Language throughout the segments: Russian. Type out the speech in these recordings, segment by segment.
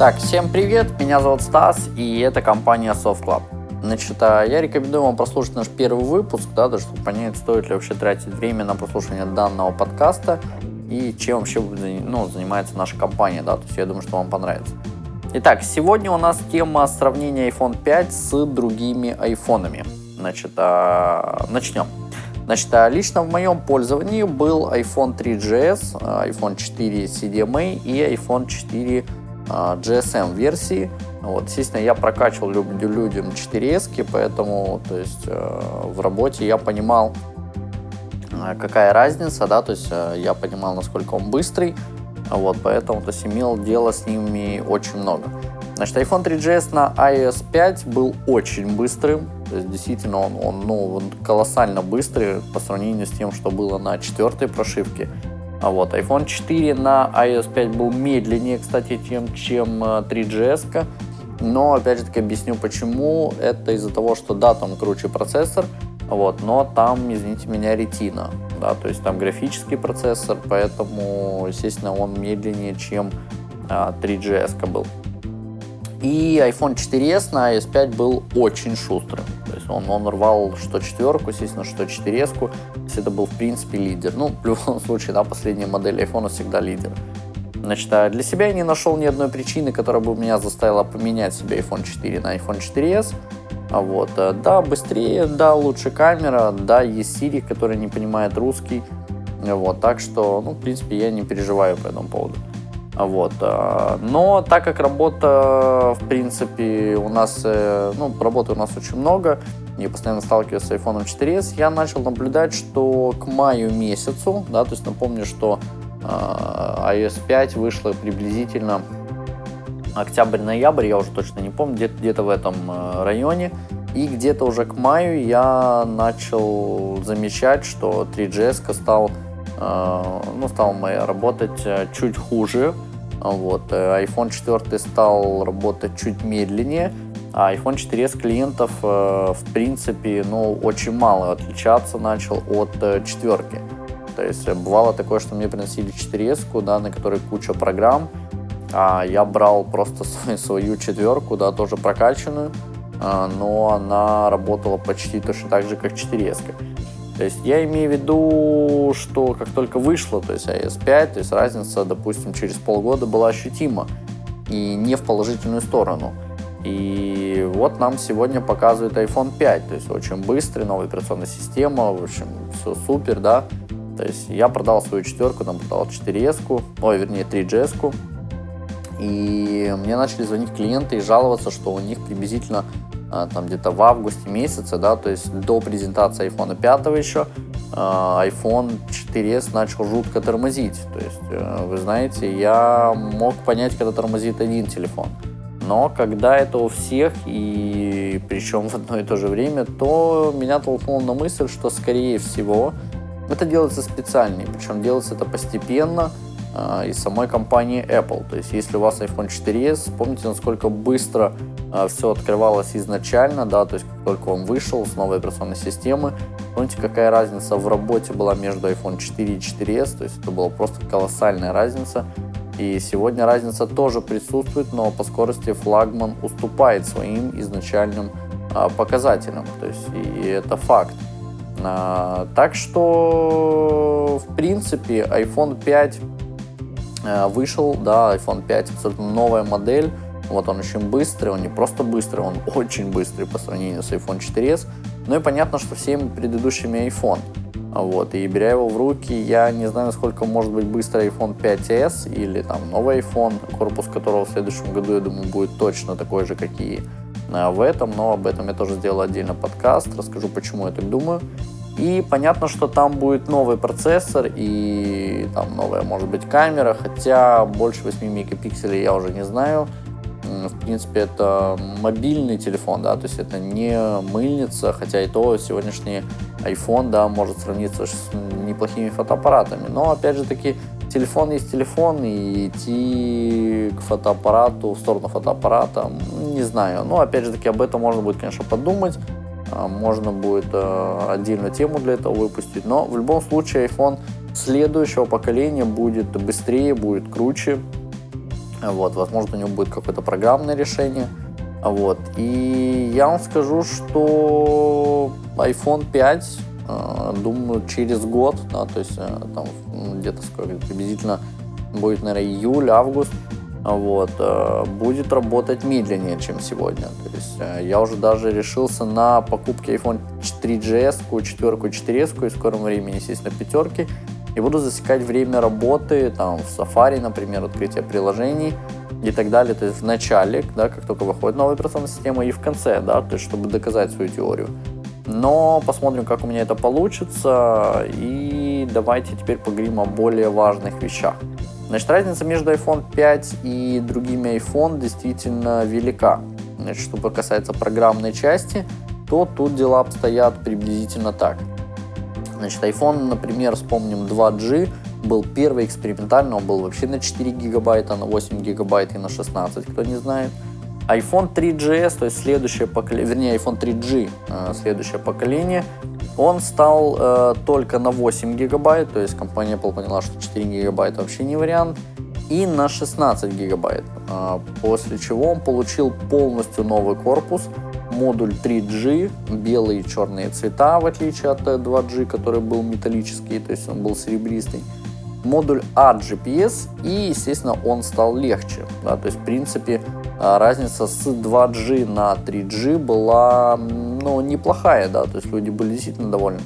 Так, всем привет, меня зовут Стас, и это компания Soft Club. Значит, а, я рекомендую вам прослушать наш первый выпуск, да, чтобы понять, стоит ли вообще тратить время на прослушивание данного подкаста и чем вообще ну, занимается наша компания, да, то есть я думаю, что вам понравится. Итак, сегодня у нас тема сравнения iPhone 5 с другими айфонами. Значит, а, начнем. Значит, а лично в моем пользовании был iPhone 3GS, iPhone 4 CDMA и iPhone 4 GSM версии. Вот, естественно, я прокачивал людям 4S, поэтому то есть, э, в работе я понимал, э, какая разница, да, то есть э, я понимал, насколько он быстрый, вот, поэтому то есть, имел дело с ними очень много. Значит, iPhone 3GS на iOS 5 был очень быстрым, то есть действительно он, он, ну, он колоссально быстрый по сравнению с тем, что было на четвертой прошивке. А вот iPhone 4 на iOS 5 был медленнее, кстати, чем, чем 3GS. Э, но, опять же таки, объясню почему. Это из-за того, что, да, там круче процессор, вот, но там, извините меня, ретина, да, то есть там графический процессор, поэтому, естественно, он медленнее, чем 3GS а, был. И iPhone 4s на iOS 5 был очень шустрым. Есть он, он рвал что четверку, естественно, что 4s. То есть это был, в принципе, лидер. Ну, в любом случае, да, последняя модель iPhone всегда лидер. Значит, а для себя я не нашел ни одной причины, которая бы меня заставила поменять себе iPhone 4 на iPhone 4s. А вот, э, да, быстрее, да, лучше камера, да, есть Siri, который не понимает русский. Вот, так что, ну, в принципе, я не переживаю по этому поводу. Вот. Э, но так как работа, в принципе, у нас, э, ну, работы у нас очень много, я постоянно сталкиваюсь с iPhone 4s, я начал наблюдать, что к маю месяцу, да, то есть напомню, что э, iOS 5 вышла приблизительно октябрь-ноябрь, я уже точно не помню, где-то где в этом районе. И где-то уже к маю я начал замечать, что 3GS стал, ну, стал работать чуть хуже, вот. Э, iPhone 4 стал работать чуть медленнее, а iPhone 4s клиентов, э, в принципе, ну, очень мало отличаться начал от э, четверки. То есть бывало такое, что мне приносили 4S, да, на которой куча программ, а я брал просто свою четверку, да, тоже прокачанную, но она работала почти точно так же, как 4S. То есть я имею в виду, что как только вышло, то есть iOS 5, то есть разница, допустим, через полгода была ощутима и не в положительную сторону. И вот нам сегодня показывает iPhone 5, то есть очень быстрый, новая операционная система, в общем, все супер, да. То есть я продал свою четверку, там продал 4S, ой, вернее 3GS, и мне начали звонить клиенты и жаловаться, что у них приблизительно а, там где-то в августе месяце, да, то есть до презентации iPhone 5 еще, а, iPhone 4s начал жутко тормозить. То есть, э, вы знаете, я мог понять, когда тормозит один телефон. Но когда это у всех, и причем в одно и то же время, то меня толкнуло на мысль, что, скорее всего, это делается специально, причем делается это постепенно, а, из самой компании Apple. То есть, если у вас iPhone 4s, помните, насколько быстро а, все открывалось изначально, да, то есть, как только он вышел с новой операционной системы, помните, какая разница в работе была между iPhone 4 и 4s, то есть, это была просто колоссальная разница. И сегодня разница тоже присутствует, но по скорости флагман уступает своим изначальным а, показателям. То есть, и это факт. А, так что, в принципе, iPhone 5 Э, вышел, да, iPhone 5, абсолютно новая модель. Вот он очень быстрый, он не просто быстрый, он очень быстрый по сравнению с iPhone 4s. Ну и понятно, что всеми предыдущими iPhone. Вот, и беря его в руки, я не знаю, насколько может быть быстрый iPhone 5s или там новый iPhone, корпус которого в следующем году, я думаю, будет точно такой же, как и э, в этом, но об этом я тоже сделал отдельно подкаст, расскажу, почему я так думаю. И понятно, что там будет новый процессор и там новая, может быть, камера, хотя больше 8 мегапикселей я уже не знаю. В принципе, это мобильный телефон, да, то есть это не мыльница, хотя и то сегодняшний iPhone, да, может сравниться с неплохими фотоаппаратами. Но, опять же таки, телефон есть телефон, и идти к фотоаппарату, в сторону фотоаппарата, не знаю. Но, опять же таки, об этом можно будет, конечно, подумать. А, можно будет э, отдельную тему для этого выпустить. Но в любом случае iPhone следующего поколения будет быстрее, будет круче. Вот, возможно, у него будет какое-то программное решение. Вот. И я вам скажу, что iPhone 5, э, думаю, через год, да, то есть э, там где-то сколько, приблизительно будет, наверное, июль, август, вот, э, будет работать медленнее, чем сегодня. То есть я уже даже решился на покупке iPhone 4GS, 4, 4S, и в скором времени, естественно, пятерки, и буду засекать время работы там в Safari, например, открытие приложений, и так далее. То есть в начале, да, как только выходит новая операционная система, и в конце, да, то есть чтобы доказать свою теорию. Но посмотрим, как у меня это получится. И давайте теперь поговорим о более важных вещах. Значит, разница между iPhone 5 и другими iPhone действительно велика. Значит, что касается программной части, то тут дела обстоят приблизительно так. Значит, iPhone, например, вспомним 2G, был первый экспериментальный, он был вообще на 4 гигабайта, на 8 гигабайт и на 16, кто не знает. iPhone 3GS, то есть следующее поколение, вернее iPhone 3G, э, следующее поколение, он стал э, только на 8 гигабайт, то есть компания Apple поняла, что 4 гигабайта вообще не вариант, и на 16 гигабайт, э, после чего он получил полностью новый корпус, модуль 3G, белые и черные цвета, в отличие от 2G, который был металлический, то есть он был серебристый модуль AGPS, и, естественно, он стал легче. Да, то есть, в принципе, разница с 2G на 3G была ну, неплохая, да, то есть люди были действительно довольны.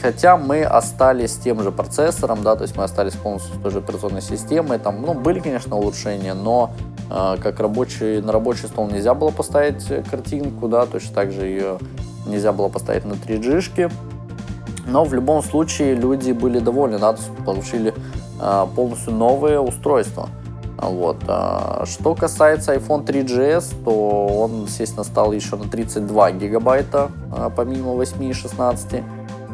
Хотя мы остались с тем же процессором, да, то есть мы остались полностью с той же операционной системой, там, ну, были, конечно, улучшения, но э, как рабочий, на рабочий стол нельзя было поставить картинку, да, точно так же ее нельзя было поставить на 3G-шке, но в любом случае люди были довольны, да, получили э, полностью новое устройство. Вот. А, что касается iPhone 3GS, то он, естественно, стал еще на 32 гигабайта, а, помимо 8 и 16.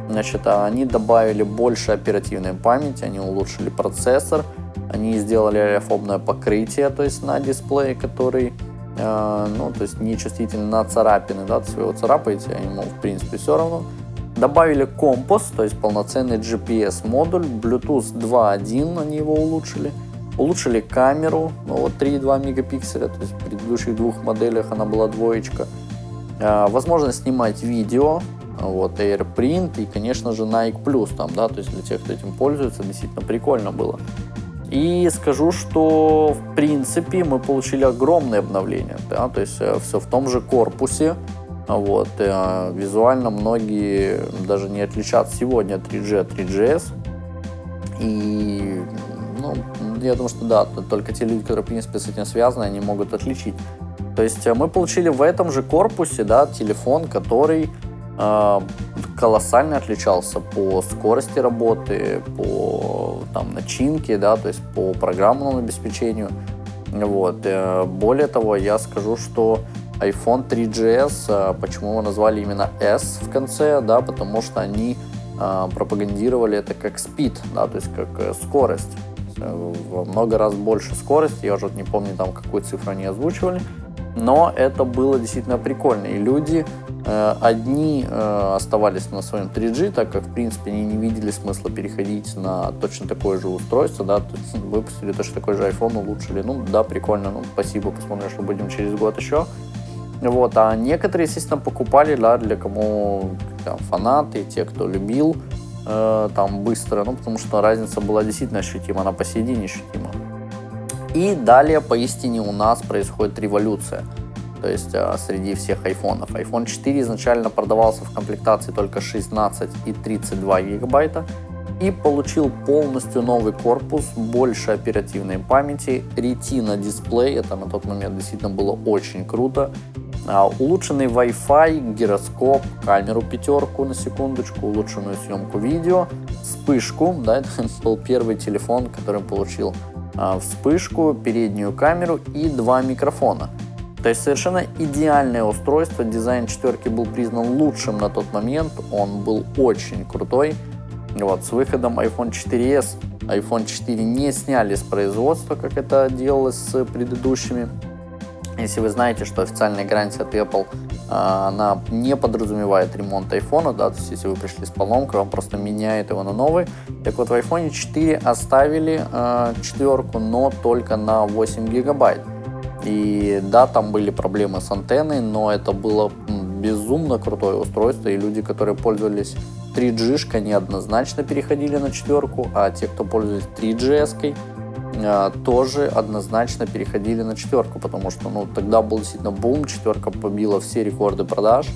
Значит, они добавили больше оперативной памяти, они улучшили процессор, они сделали аэрофобное покрытие, то есть на дисплее, который э, ну, то есть не чувствительный на царапины, да, то есть вы его царапаете, а ему, в принципе, все равно. Добавили компас, то есть полноценный GPS-модуль, Bluetooth 2.1 они его улучшили. Улучшили камеру, ну вот 3,2 мегапикселя, то есть в предыдущих двух моделях она была двоечка. А, возможность снимать видео, вот, AirPrint и, конечно же, Nike Plus там, да, то есть для тех, кто этим пользуется, действительно прикольно было. И скажу, что в принципе мы получили огромное обновление, да, то есть э, все в том же корпусе, вот. Э, визуально многие даже не отличат сегодня 3G от 3GS. И ну, я думаю, что да, только те люди, которые, в принципе, с этим связаны, они могут отличить. То есть э, мы получили в этом же корпусе да, телефон, который э, колоссально отличался по скорости работы, по там, начинке, да, то есть по программному обеспечению. Вот. Э, более того, я скажу, что iPhone 3GS, а, почему его назвали именно S в конце, да, потому что они э, пропагандировали это как speed, да, то есть как э, скорость. Э, во много раз больше скорости, я уже не помню там какую цифру они озвучивали, но это было действительно прикольно. И люди э, одни э, оставались на своем 3G, так как в принципе они не видели смысла переходить на точно такое же устройство, да, то есть выпустили точно такой же iPhone, улучшили, ну да, прикольно, ну спасибо, посмотрим, что будем через год еще. Вот, а некоторые, естественно, покупали, да, для кому там, фанаты, те, кто любил э, там быстро, ну, потому что разница была действительно ощутима, она по сей день ощутима. И далее, поистине, у нас происходит революция. То есть э, среди всех айфонов. iPhone 4 изначально продавался в комплектации только 16 и 32 гигабайта и получил полностью новый корпус, больше оперативной памяти, Retina дисплей, это на тот момент действительно было очень круто, улучшенный Wi-Fi, гироскоп, камеру пятерку на секундочку, улучшенную съемку видео, вспышку, да, это был первый телефон, который получил а, вспышку, переднюю камеру и два микрофона. То есть совершенно идеальное устройство, дизайн четверки был признан лучшим на тот момент, он был очень крутой. Вот, с выходом iPhone 4s, iPhone 4 не сняли с производства, как это делалось с предыдущими Если вы знаете, что официальная гарантия от Apple, а, она не подразумевает ремонт айфона, да, то есть если вы пришли с поломкой, он просто меняет его на новый. Так вот, в iPhone 4 оставили э, четверку, но только на 8 гигабайт. И да, там были проблемы с антенной, но это было безумно крутое устройство, и люди, которые пользовались 3G, неоднозначно переходили на четверку, а те, кто пользовались 3GS, а, тоже однозначно переходили на четверку, потому что ну, тогда был действительно бум, четверка побила все рекорды продаж,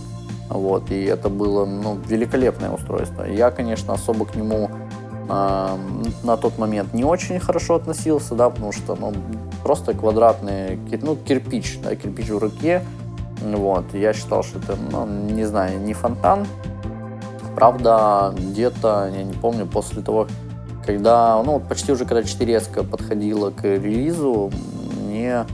вот, и это было ну, великолепное устройство. Я, конечно, особо к нему э, на тот момент не очень хорошо относился, да, потому что ну, просто квадратный, ну, кирпич, да, кирпич в руке, вот, я считал, что это, ну, не знаю, не фонтан, Правда, где-то, я не помню, после того, когда, ну, почти уже когда 4S подходила к релизу, мне,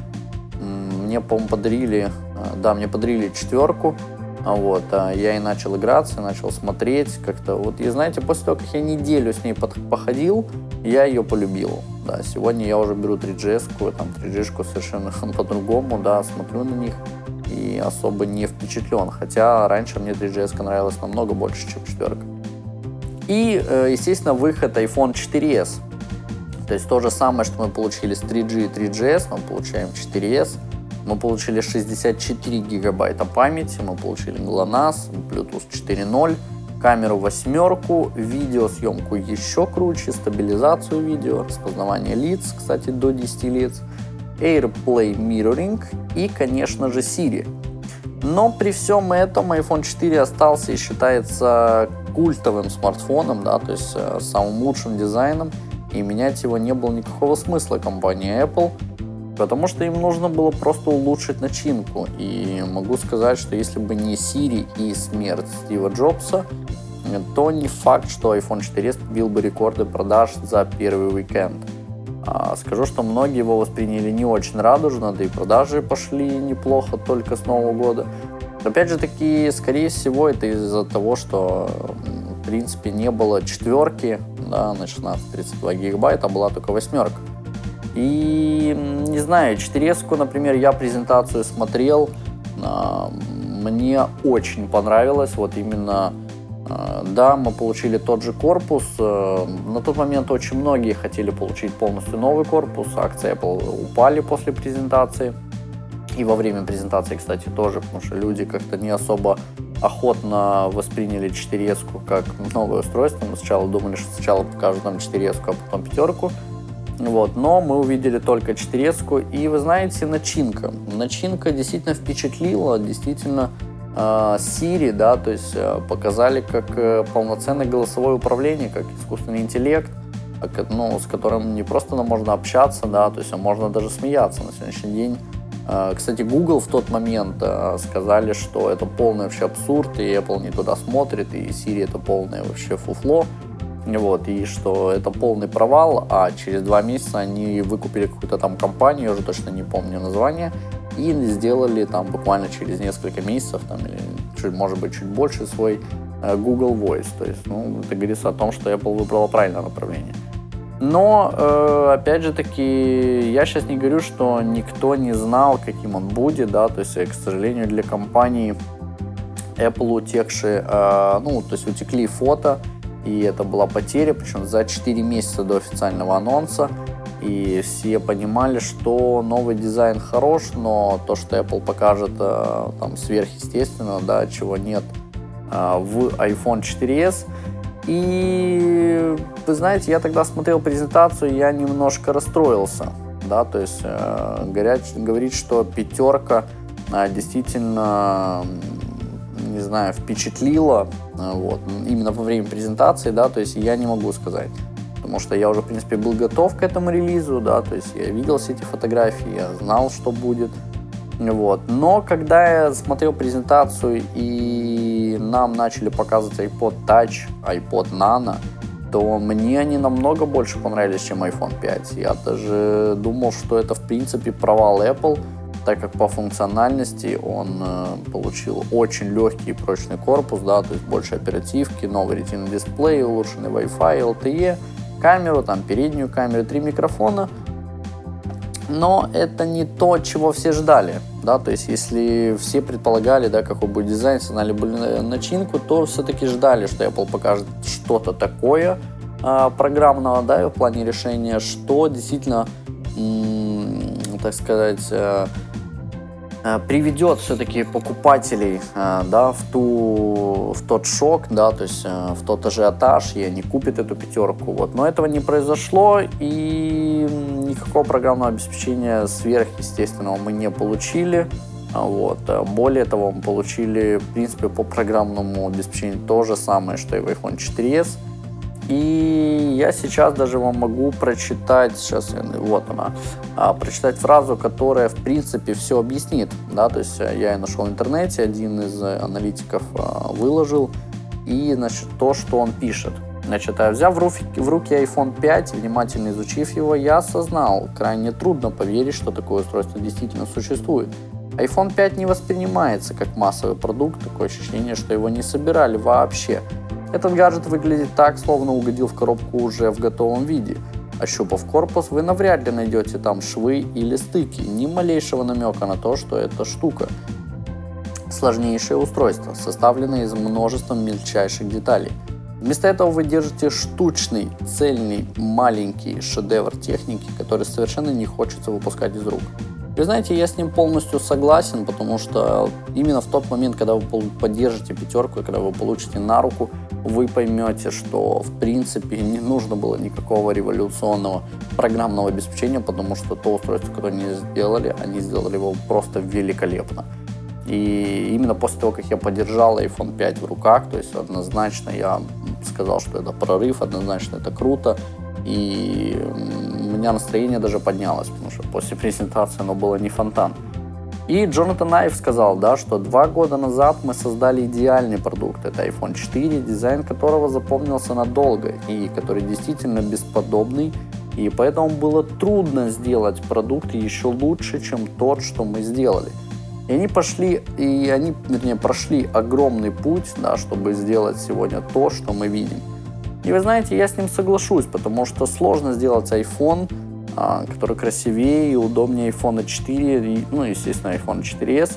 мне, по-моему, подарили, э, да, мне подарили четверку, а вот, а я и начал играться, начал смотреть как-то. Вот, и знаете, после того, как я неделю с ней походил, я ее полюбил. Да, сегодня я уже беру 3GS, там 3G совершенно по-другому, да, смотрю на них и особо не впечатлен. Хотя раньше мне 3GS нравилась намного больше, чем четверка. И, э, естественно, выход iPhone 4s. То есть то же самое, что мы получили с 3G и 3GS, мы получаем 4s. Мы получили 64 гигабайта памяти, мы получили GLONASS, Bluetooth 4.0, камеру восьмерку, видеосъемку еще круче, стабилизацию видео, распознавание лиц, кстати, до 10 лиц, AirPlay Mirroring и, конечно же, Siri. Но при всем этом iPhone 4 остался и считается культовым смартфоном, да, то есть э, самым лучшим дизайном, и менять его не было никакого смысла компании Apple, потому что им нужно было просто улучшить начинку. И могу сказать, что если бы не Siri и смерть Стива Джобса, то не факт, что iPhone 4s побил бы рекорды продаж за первый уикенд. А, скажу, что многие его восприняли не очень радужно, да и продажи пошли неплохо только с Нового года. Опять же таки, скорее всего, это из-за того, что в принципе не было четверки да, на 16-32 гигабайта, а была только восьмерка. И не знаю, 4 например, я презентацию смотрел, а, мне очень понравилось вот именно а, да, мы получили тот же корпус. Э, на тот момент очень многие хотели получить полностью новый корпус. Акции Apple упали после презентации. И во время презентации, кстати, тоже, потому что люди как-то не особо охотно восприняли 4S как новое устройство. Мы сначала думали, что сначала покажут нам 4S, а потом пятерку. Вот, но мы увидели только 4S. И вы знаете, начинка. Начинка действительно впечатлила, действительно а, Siri, да, то есть э, показали как э, полноценное голосовое управление, как искусственный интеллект, ну, с которым не просто можно общаться, да, то есть а можно даже смеяться на сегодняшний день. А, кстати, Google в тот момент э, сказали, что это полный вообще абсурд, и Apple не туда смотрит, и Siri это полное вообще фуфло, вот, и что это полный провал, а через два месяца они выкупили какую-то там компанию, я уже точно не помню название, и сделали там буквально через несколько месяцев, там, или чуть, может быть, чуть больше свой э, Google Voice. То есть, ну, это говорится о том, что Apple выбрала правильное направление. Но, э, опять же таки, я сейчас не говорю, что никто не знал, каким он будет, да, то есть, к сожалению, для компании Apple утекшие, э, ну, то есть утекли фото, и это была потеря, причем за 4 месяца до официального анонса и все понимали, что новый дизайн хорош, но то, что Apple покажет э, там сверхъестественно, да, чего нет в iPhone 4s. И вы знаете, я тогда смотрел презентацию, я немножко расстроился, да, то есть э, говорят, говорить, что пятерка действительно не знаю, впечатлила, вот, именно во время презентации, да, то есть я не могу сказать потому что я уже, в принципе, был готов к этому релизу, да, то есть я видел все эти фотографии, я знал, что будет, вот. Но когда я смотрел презентацию и нам начали показывать iPod Touch, iPod Nano, то мне они намного больше понравились, чем iPhone 5. Я даже думал, что это, в принципе, провал Apple, так как по функциональности он э, получил очень легкий и прочный корпус, да, то есть больше оперативки, новый ретинный дисплей, улучшенный Wi-Fi, LTE, камеру, там переднюю камеру, три микрофона. Но это не то, чего все ждали. Да, то есть, если все предполагали, да, какой будет дизайн, знали бы начинку, то все-таки ждали, что Apple покажет что-то такое э, программного, да, в плане решения, что действительно, так сказать, Э, приведет все-таки покупателей э, да, в, ту, в тот шок, да, то есть э, в тот ажиотаж, и они купят эту пятерку. Вот. Но этого не произошло, и никакого программного обеспечения сверхъестественного мы не получили. Вот. Более того, мы получили, в принципе, по программному обеспечению то же самое, что и в iPhone 4s. И я сейчас даже вам могу прочитать, сейчас, вот она, а, прочитать фразу, которая, в принципе, все объяснит. Да? То есть э, я ее нашел в интернете, один из аналитиков а, выложил, и, значит, то, что он пишет. Значит, а взяв в руки, в руки iPhone 5, внимательно изучив его, я осознал, крайне трудно поверить, что такое устройство действительно существует. iPhone 5 не воспринимается как массовый продукт, такое ощущение, что его не собирали вообще. Этот гаджет выглядит так, словно угодил в коробку уже в готовом виде. Ощупав корпус, вы навряд ли найдете там швы или стыки, ни малейшего намека на то, что это штука. Сложнейшее устройство, составленное из множества мельчайших деталей. Вместо этого вы держите штучный, цельный, маленький шедевр техники, который совершенно не хочется выпускать из рук. Вы знаете, я с ним полностью согласен, потому что именно в тот момент, когда вы поддержите пятерку и когда вы получите на руку, вы поймете, что в принципе не нужно было никакого революционного программного обеспечения, потому что то устройство, которое они сделали, они сделали его просто великолепно. И именно после того, как я поддержал iPhone 5 в руках, то есть однозначно я сказал, что это прорыв, однозначно это круто. И меня настроение даже поднялось, потому что после презентации оно было не фонтан. И Джонатан Айв сказал, да, что два года назад мы создали идеальный продукт. Это iPhone 4, дизайн которого запомнился надолго и который действительно бесподобный. И поэтому было трудно сделать продукт еще лучше, чем тот, что мы сделали. И они пошли, и они, вернее, прошли огромный путь, да, чтобы сделать сегодня то, что мы видим. И вы знаете, я с ним соглашусь, потому что сложно сделать iPhone, а, который красивее и удобнее iPhone 4, и, ну, естественно, iPhone 4s.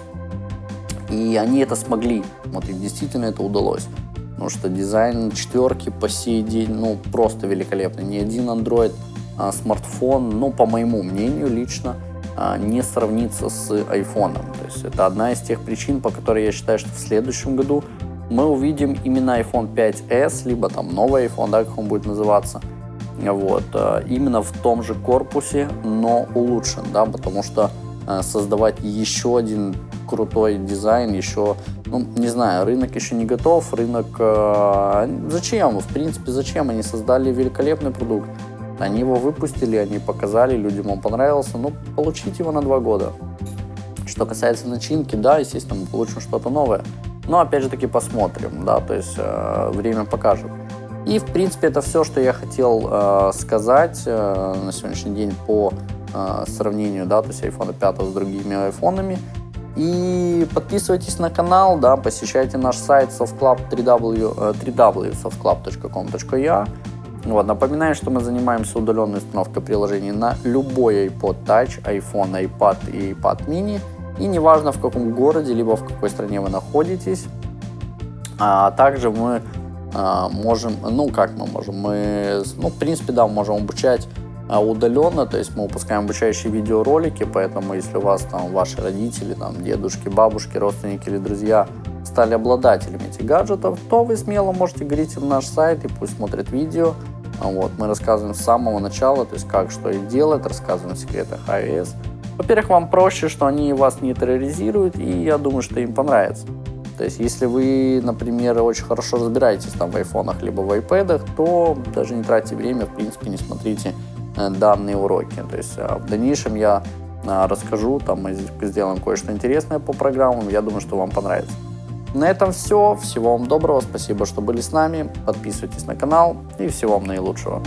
И они это смогли. Вот им действительно это удалось. Потому что дизайн четверки по сей день, ну, просто великолепный. Ни один Android а, смартфон, ну, по моему мнению лично, а, не сравнится с iPhone. То есть это одна из тех причин, по которой я считаю, что в следующем году мы увидим именно iPhone 5s, либо там новый iPhone, да, как он будет называться, вот, э, именно в том же корпусе, но улучшен, да, потому что э, создавать еще один крутой дизайн, еще, ну, не знаю, рынок еще не готов, рынок, э, зачем, в принципе, зачем, они создали великолепный продукт, они его выпустили, они показали, людям он понравился, ну, получить его на два года. Что касается начинки, да, естественно, мы получим что-то новое, но опять же таки посмотрим, да, то есть э, время покажет. И в принципе это все, что я хотел э, сказать э, на сегодняшний день по э, сравнению, да, то есть iPhone 5 с другими айфонами. И подписывайтесь на канал, да, посещайте наш сайт softclub 3w, 3w Вот, напоминаю, что мы занимаемся удаленной установкой приложений на любой iPod Touch, iPhone, iPad и iPad mini – и неважно в каком городе, либо в какой стране вы находитесь. А также мы а, можем, ну как мы можем, мы, ну в принципе, да, можем обучать а, удаленно, то есть мы выпускаем обучающие видеоролики, поэтому если у вас там ваши родители, там дедушки, бабушки, родственники или друзья стали обладателями этих гаджетов, то вы смело можете говорить на наш сайт и пусть смотрят видео. Вот, мы рассказываем с самого начала, то есть как что и делать, рассказываем секреты iOS, во-первых, вам проще, что они вас не терроризируют, и я думаю, что им понравится. То есть, если вы, например, очень хорошо разбираетесь там в айфонах либо в iPad, то даже не тратьте время, в принципе, не смотрите э, данные уроки. То есть, а в дальнейшем я а, расскажу, там мы сделаем кое-что интересное по программам, я думаю, что вам понравится. На этом все. Всего вам доброго, спасибо, что были с нами. Подписывайтесь на канал и всего вам наилучшего.